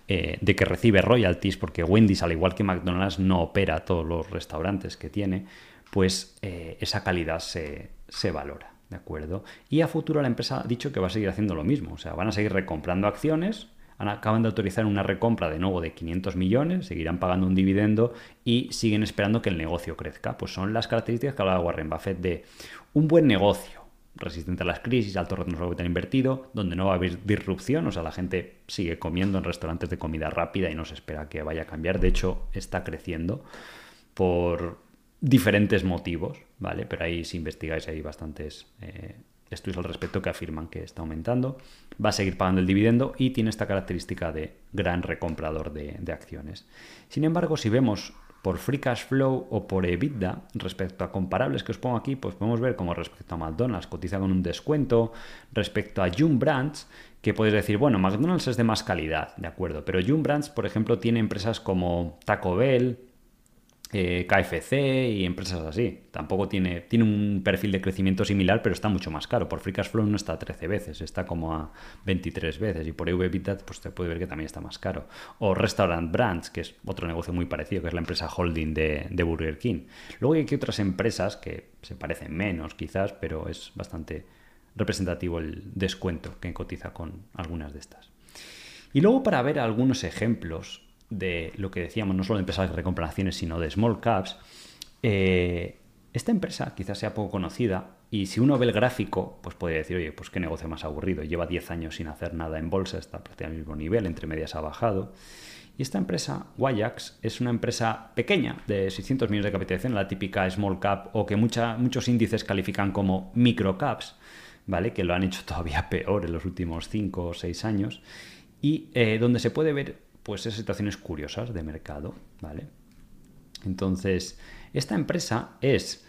eh, de que recibe royalties, porque Wendy's, al igual que McDonald's, no opera todos los restaurantes que tiene, pues eh, esa calidad se, se valora. ¿De acuerdo? Y a futuro la empresa ha dicho que va a seguir haciendo lo mismo. O sea, van a seguir recomprando acciones acaban de autorizar una recompra de nuevo de 500 millones, seguirán pagando un dividendo y siguen esperando que el negocio crezca. Pues son las características que hablaba Warren Buffett de un buen negocio, resistente a las crisis, alto retorno sobre capital invertido, donde no va a haber disrupción, o sea, la gente sigue comiendo en restaurantes de comida rápida y no se espera que vaya a cambiar. De hecho, está creciendo por diferentes motivos, ¿vale? Pero ahí si investigáis hay bastantes eh, estudios al respecto que afirman que está aumentando, va a seguir pagando el dividendo y tiene esta característica de gran recomprador de, acciones. Sin embargo, si vemos por free cash flow o por EBITDA respecto a comparables que os pongo aquí, pues podemos ver como respecto a McDonald's cotiza con un descuento, respecto a June Brands, que podéis decir, bueno, McDonald's es de más calidad, de acuerdo, pero June Brands, por ejemplo, tiene empresas como Taco Bell, eh, KFC y empresas así. Tampoco tiene, tiene un perfil de crecimiento similar, pero está mucho más caro. Por Free Cash Flow no está a 13 veces, está como a 23 veces. Y por EV pues te puede ver que también está más caro. O Restaurant Brands, que es otro negocio muy parecido, que es la empresa holding de, de Burger King. Luego hay aquí otras empresas que se parecen menos, quizás, pero es bastante representativo el descuento que cotiza con algunas de estas. Y luego para ver algunos ejemplos de lo que decíamos, no solo de empresas de recompra acciones, sino de small caps, eh, esta empresa quizás sea poco conocida y si uno ve el gráfico, pues podría decir, oye, pues qué negocio más aburrido, lleva 10 años sin hacer nada en bolsa, está prácticamente al mismo nivel, entre medias ha bajado. Y esta empresa, Wajax, es una empresa pequeña, de 600 millones de capitalización, la típica small cap o que muchos índices califican como micro caps, ¿vale? Que lo han hecho todavía peor en los últimos 5 o 6 años. Y eh, donde se puede ver, pues, esas situaciones curiosas de mercado, ¿vale? Entonces, esta empresa es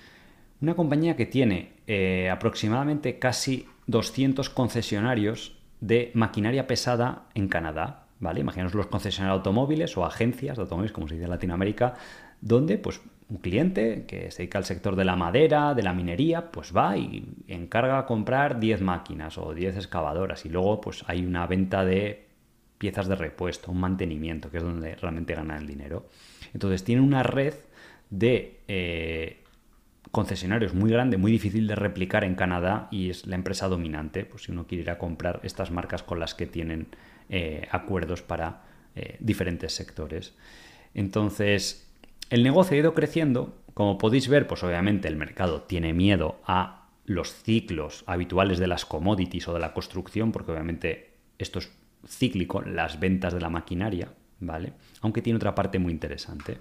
una compañía que tiene eh, aproximadamente casi 200 concesionarios de maquinaria pesada en Canadá, ¿vale? Imaginaos los concesionarios de automóviles o agencias de automóviles, como se dice en Latinoamérica, donde pues un cliente que se dedica al sector de la madera, de la minería, pues va y encarga a comprar 10 máquinas o 10 excavadoras y luego pues hay una venta de piezas de repuesto, un mantenimiento, que es donde realmente ganan el dinero. Entonces tiene una red de eh, concesionarios muy grande, muy difícil de replicar en Canadá y es la empresa dominante, pues si uno quiere ir a comprar estas marcas con las que tienen eh, acuerdos para eh, diferentes sectores. Entonces, el negocio ha ido creciendo. Como podéis ver, pues obviamente el mercado tiene miedo a los ciclos habituales de las commodities o de la construcción, porque obviamente esto es cíclico, las ventas de la maquinaria, ¿vale? Aunque tiene otra parte muy interesante.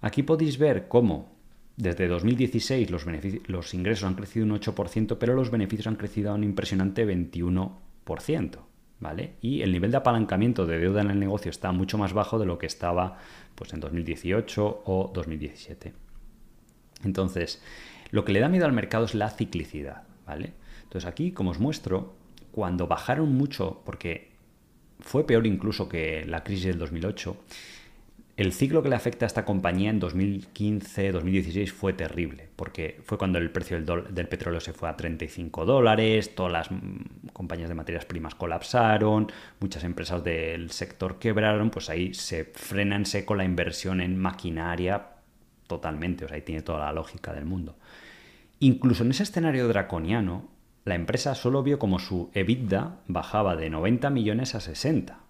Aquí podéis ver cómo desde 2016 los, ingresos han crecido un 8%, pero los beneficios han crecido a un impresionante 21%. ¿vale? Y el nivel de apalancamiento de deuda en el negocio está mucho más bajo de lo que estaba pues, en 2018 o 2017. Entonces, lo que le da miedo al mercado es la ciclicidad, ¿vale? Entonces aquí, como os muestro, cuando bajaron mucho, porque fue peor incluso que la crisis del 2008, el ciclo que le afecta a esta compañía en 2015-2016 fue terrible, porque fue cuando el precio del, petróleo se fue a 35 dólares, todas las mm, compañías de materias primas colapsaron, muchas empresas del sector quebraron, pues ahí se frena en seco la inversión en maquinaria totalmente, o sea, ahí tiene toda la lógica del mundo. Incluso en ese escenario draconiano, la empresa solo vio como su EBITDA bajaba de 90 millones a 60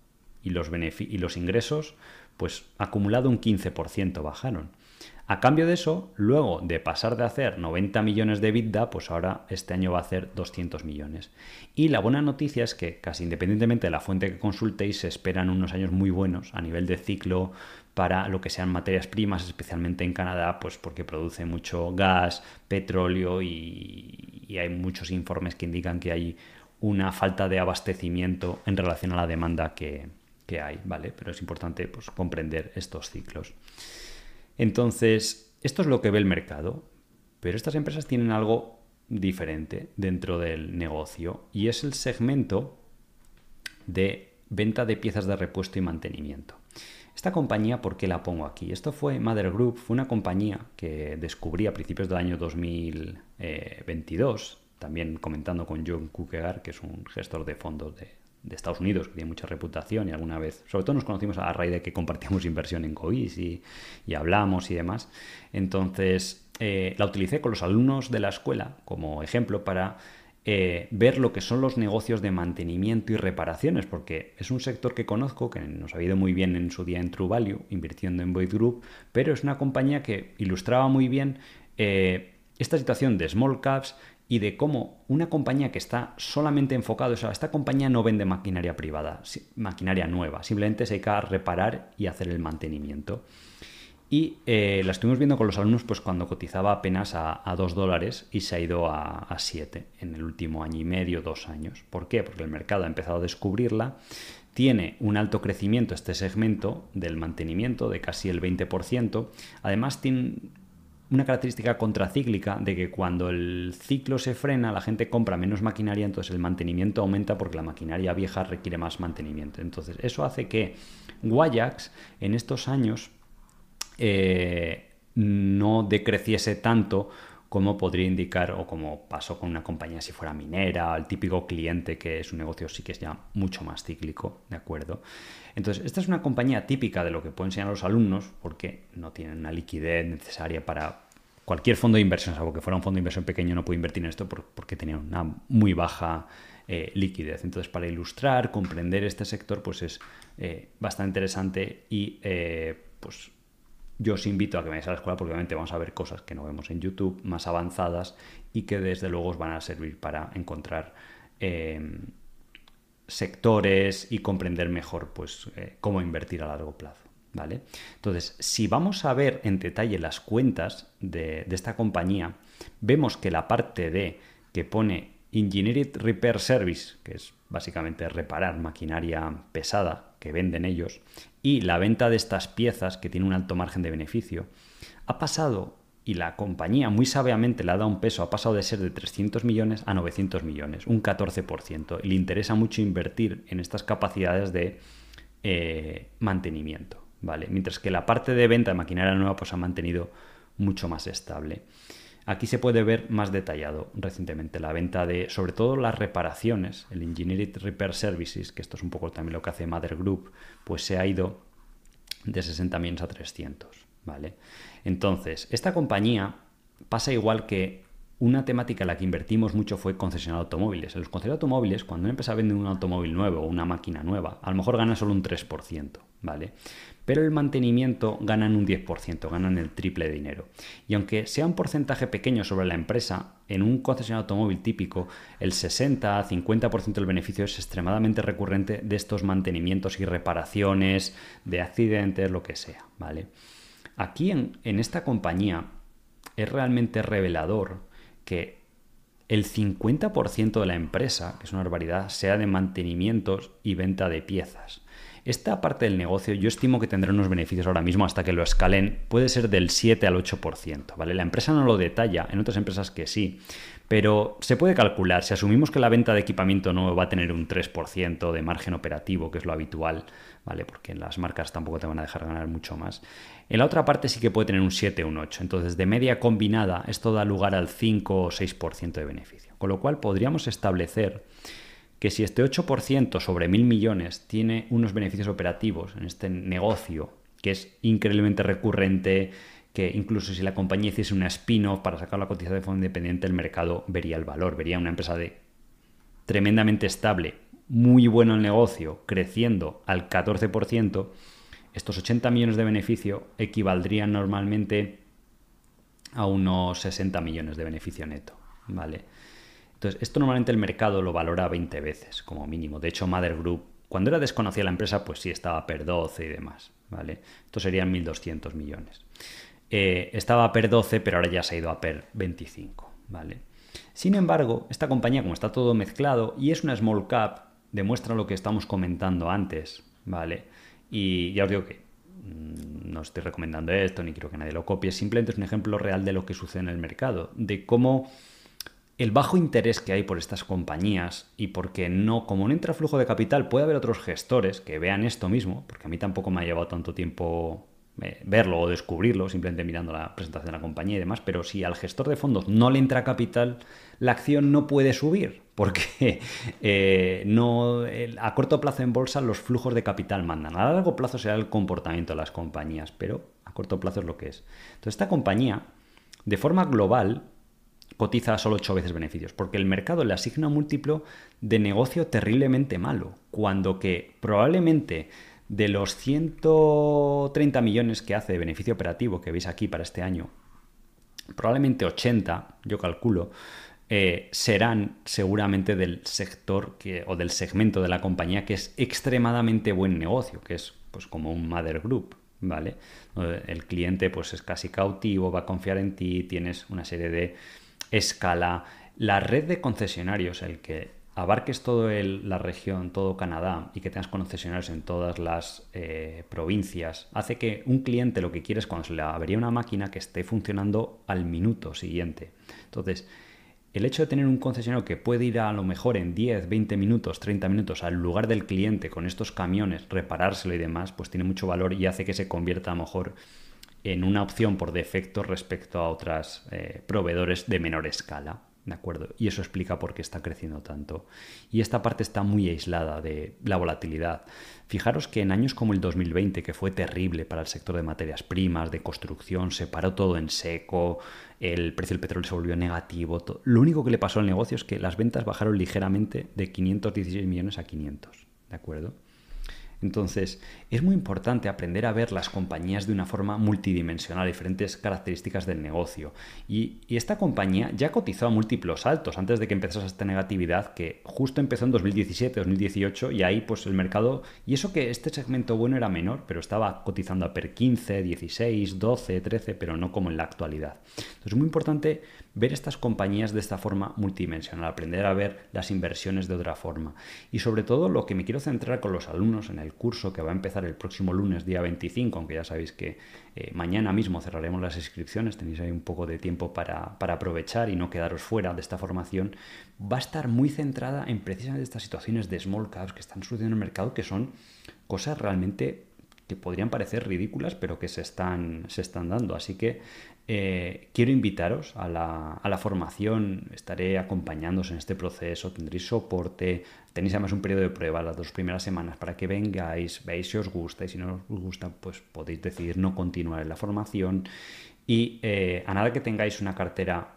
y los, y los ingresos pues acumulado un 15% bajaron. A cambio de eso, luego de pasar de hacer 90 millones de EBITDA, pues ahora este año va a hacer 200 millones. Y la buena noticia es que, casi independientemente de la fuente que consultéis, se esperan unos años muy buenos a nivel de ciclo para lo que sean materias primas, especialmente en Canadá, pues porque produce mucho gas, petróleo y, y hay muchos informes que indican que hay una falta de abastecimiento en relación a la demanda que, que hay, ¿vale? Pero es importante pues, comprender estos ciclos. Entonces, esto es lo que ve el mercado, pero estas empresas tienen algo diferente dentro del negocio y es el segmento de venta de piezas de repuesto y mantenimiento. Esta compañía, ¿por qué la pongo aquí? Esto fue Mother Group, fue una compañía que descubrí a principios del año 2022, también comentando con John Kukegar, que es un gestor de fondos de, Estados Unidos, que tiene mucha reputación y alguna vez, sobre todo nos conocimos a raíz de que compartíamos inversión en COIS y, hablamos y demás. Entonces, eh, la utilicé con los alumnos de la escuela como ejemplo para eh, ver lo que son los negocios de mantenimiento y reparaciones, porque es un sector que conozco, que nos ha ido muy bien en su día en True invirtiendo en Void Group, pero es una compañía que ilustraba muy bien eh, esta situación de small caps y de cómo una compañía que está solamente enfocada, o sea, esta compañía no vende maquinaria privada, maquinaria nueva, simplemente se dedica a reparar y hacer el mantenimiento. Y eh, la estuvimos viendo con los alumnos pues cuando cotizaba apenas a, 2 dólares y se ha ido a, a 7 en el último año y medio, dos años. ¿Por qué? Porque el mercado ha empezado a descubrirla, tiene un alto crecimiento este segmento del mantenimiento de casi el 20%, además tiene una característica contracíclica de que cuando el ciclo se frena, la gente compra menos maquinaria, entonces el mantenimiento aumenta porque la maquinaria vieja requiere más mantenimiento. Entonces, eso hace que Guayax en estos años eh, no decreciese tanto como podría indicar o como pasó con una compañía si fuera minera, el típico cliente que es un negocio sí que es ya mucho más cíclico, ¿de acuerdo? Entonces, esta es una compañía típica de lo que pueden enseñar los alumnos porque no tienen una liquidez necesaria para cualquier fondo de inversión, salvo que fuera un fondo de inversión pequeño, no puede invertir en esto porque tenía una muy baja eh, liquidez. Entonces, para ilustrar, comprender este sector, pues es eh, bastante interesante y eh, pues yo os invito a que vayáis a la escuela porque obviamente vamos a ver cosas que no vemos en YouTube, más avanzadas y que desde luego os van a servir para encontrar em, sectores y comprender mejor pues, eh, cómo invertir a largo plazo. ¿vale? Entonces, si vamos a ver en detalle las cuentas de, de esta compañía, vemos que la parte de que pone Engineered Repair Service, que es básicamente reparar maquinaria pesada que venden ellos, y la venta de estas piezas, que tiene un alto margen de beneficio, ha pasado, y la compañía muy sabiamente le ha dado un peso, ha pasado de ser de 300 millones a 900 millones, un 14%, y le interesa mucho invertir en estas capacidades de eh, mantenimiento, ¿vale? Mientras que la parte de venta de maquinaria nueva pues ha mantenido mucho más estable. Aquí se puede ver más detallado recientemente la venta de, sobre todo las reparaciones, el Engineered Repair Services, que esto es un poco también lo que hace Mother Group, pues se ha ido de 60 millones a 300, ¿vale? Entonces, esta compañía pasa igual que una temática en la que invertimos mucho fue concesionar automóviles. En los concesionarios automóviles, cuando una empresa vende un automóvil nuevo o una máquina nueva, a lo mejor gana solo un 3%, ¿vale? pero el mantenimiento ganan un 10%, ganan el triple de dinero. Y aunque sea un porcentaje pequeño sobre la empresa, en un concesionario automóvil típico, el 60-50% del beneficio es extremadamente recurrente de estos mantenimientos y reparaciones, de accidentes, lo que sea, ¿vale? Aquí en, en esta compañía es realmente revelador que el 50% de la empresa, que es una barbaridad, sea de mantenimientos y venta de piezas. Esta parte del negocio yo estimo que tendrá unos beneficios ahora mismo hasta que lo escalen, puede ser del 7 al 8%, ¿vale? La empresa no lo detalla, en otras empresas que sí, pero se puede calcular, si asumimos que la venta de equipamiento nuevo va a tener un 3% de margen operativo, que es lo habitual, ¿vale? Porque las marcas tampoco te van a dejar ganar mucho más. En la otra parte sí que puede tener un 7 o un 8, entonces de media combinada esto da lugar al 5 o 6% de beneficio, con lo cual podríamos establecer que si este 8% sobre mil millones tiene unos beneficios operativos en este negocio, que es increíblemente recurrente, que incluso si la compañía hiciese una spin-off para sacar la cotización de fondo independiente, el mercado vería el valor, vería una empresa de tremendamente estable, muy bueno el negocio, creciendo al 14%, estos 80 millones de beneficio equivaldrían normalmente a unos 60 millones de beneficio neto, ¿vale? Entonces, esto normalmente el mercado lo valora 20 veces como mínimo. De hecho, Mother Group, cuando era desconocida la empresa, pues sí estaba per 12 y demás, ¿vale? Esto serían 1.200 millones. Eh, estaba per 12, pero ahora ya se ha ido a per 25, ¿vale? Sin embargo, esta compañía, como está todo mezclado y es una small cap, demuestra lo que estamos comentando antes, ¿vale? Y ya os digo que mm, no estoy recomendando esto, ni quiero que nadie lo copie, simplemente es un ejemplo real de lo que sucede en el mercado, de cómo el bajo interés que hay por estas compañías y porque no, como no entra flujo de capital, puede haber otros gestores que vean esto mismo, porque a mí tampoco me ha llevado tanto tiempo eh, verlo o descubrirlo, simplemente mirando la presentación de la compañía y demás, pero si al gestor de fondos no le entra capital, la acción no puede subir, porque eh, no, a corto plazo en bolsa los flujos de capital mandan. A largo plazo será el comportamiento de las compañías, pero a corto plazo es lo que es. Entonces, esta compañía, de forma global, cotiza solo 8 veces beneficios, porque el mercado le asigna un múltiplo de negocio terriblemente malo, cuando que probablemente de los 130 millones que hace de beneficio operativo que veis aquí para este año, probablemente 80, yo calculo, eh, serán seguramente del sector o del segmento de la compañía que es extremadamente buen negocio, que es pues como un Mother Group, ¿vale? El cliente pues es casi cautivo, va a confiar en ti, tienes una serie de escala, la red de concesionarios, el que abarques toda la región, todo Canadá y que tengas concesionarios en todas las eh, provincias, hace que un cliente lo que quiere es cuando se le avería una máquina que esté funcionando al minuto siguiente. Entonces, el hecho de tener un concesionario que puede ir a, lo mejor en 10, 20 minutos, 30 minutos al lugar del cliente con estos camiones, reparárselo y demás, pues tiene mucho valor y hace que se convierta a lo mejor en una opción por defecto respecto a otros eh, proveedores de menor escala. ¿De acuerdo? Y eso explica por qué está creciendo tanto. Y esta parte está muy aislada de la volatilidad. Fijaros que en años como el 2020, que fue terrible para el sector de materias primas, de construcción, se paró todo en seco, el precio del petróleo se volvió negativo. Lo único que le pasó al negocio es que las ventas bajaron ligeramente de 516 millones a 500. ¿De acuerdo? Entonces, es muy importante aprender a ver las compañías de una forma multidimensional, diferentes características del negocio. Y, esta compañía ya cotizó a múltiplos altos antes de que empezase esta negatividad que justo empezó en 2017, 2018 y ahí pues el mercado, y eso que este segmento bueno era menor, pero estaba cotizando a per 15, 16, 12, 13, pero no como en la actualidad. Entonces, es muy importante ver estas compañías de esta forma multidimensional, aprender a ver las inversiones de otra forma. Y sobre todo lo que me quiero centrar con los alumnos en el curso que va a empezar el próximo lunes, día 25, aunque ya sabéis que eh, mañana mismo cerraremos las inscripciones, tenéis ahí un poco de tiempo para, para aprovechar y no quedaros fuera de esta formación, va a estar muy centrada en precisamente estas situaciones de small caps que están sucediendo en el mercado, que son cosas realmente que podrían parecer ridículas, pero que se están, se están dando. Así que eh, quiero invitaros a la, formación, estaré acompañándoos en este proceso, tendréis soporte, tenéis además un periodo de prueba las dos primeras semanas para que vengáis, veáis si os gusta y si no os gusta, pues podéis decidir no continuar en la formación. Y eh, a nada que tengáis una cartera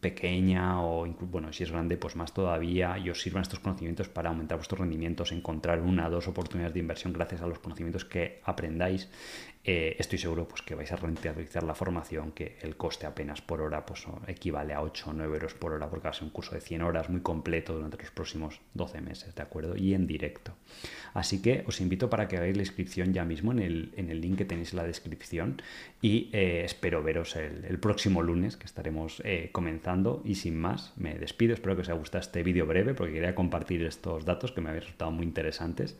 pequeña o bueno, si es grande, pues más todavía y os sirvan estos conocimientos para aumentar vuestros rendimientos, encontrar una o dos oportunidades de inversión gracias a los conocimientos que aprendáis eh, estoy seguro pues, que vais a rentabilizar la formación, que el coste apenas por hora pues, equivale a 8 o 9 euros por hora, porque va a ser un curso de 100 horas muy completo durante los próximos 12 meses, ¿de acuerdo? Y en directo. Así que os invito para que hagáis la inscripción ya mismo en el, en el link que tenéis en la descripción y eh, espero veros el, próximo lunes, que estaremos eh, comenzando. Y sin más, me despido, espero que os haya gustado este vídeo breve, porque quería compartir estos datos que me habéis resultado muy interesantes.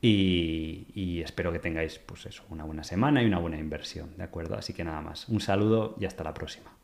Y, espero que tengáis pues eso, una buena semana y una buena inversión, ¿de acuerdo? Así que nada más, un saludo y hasta la próxima.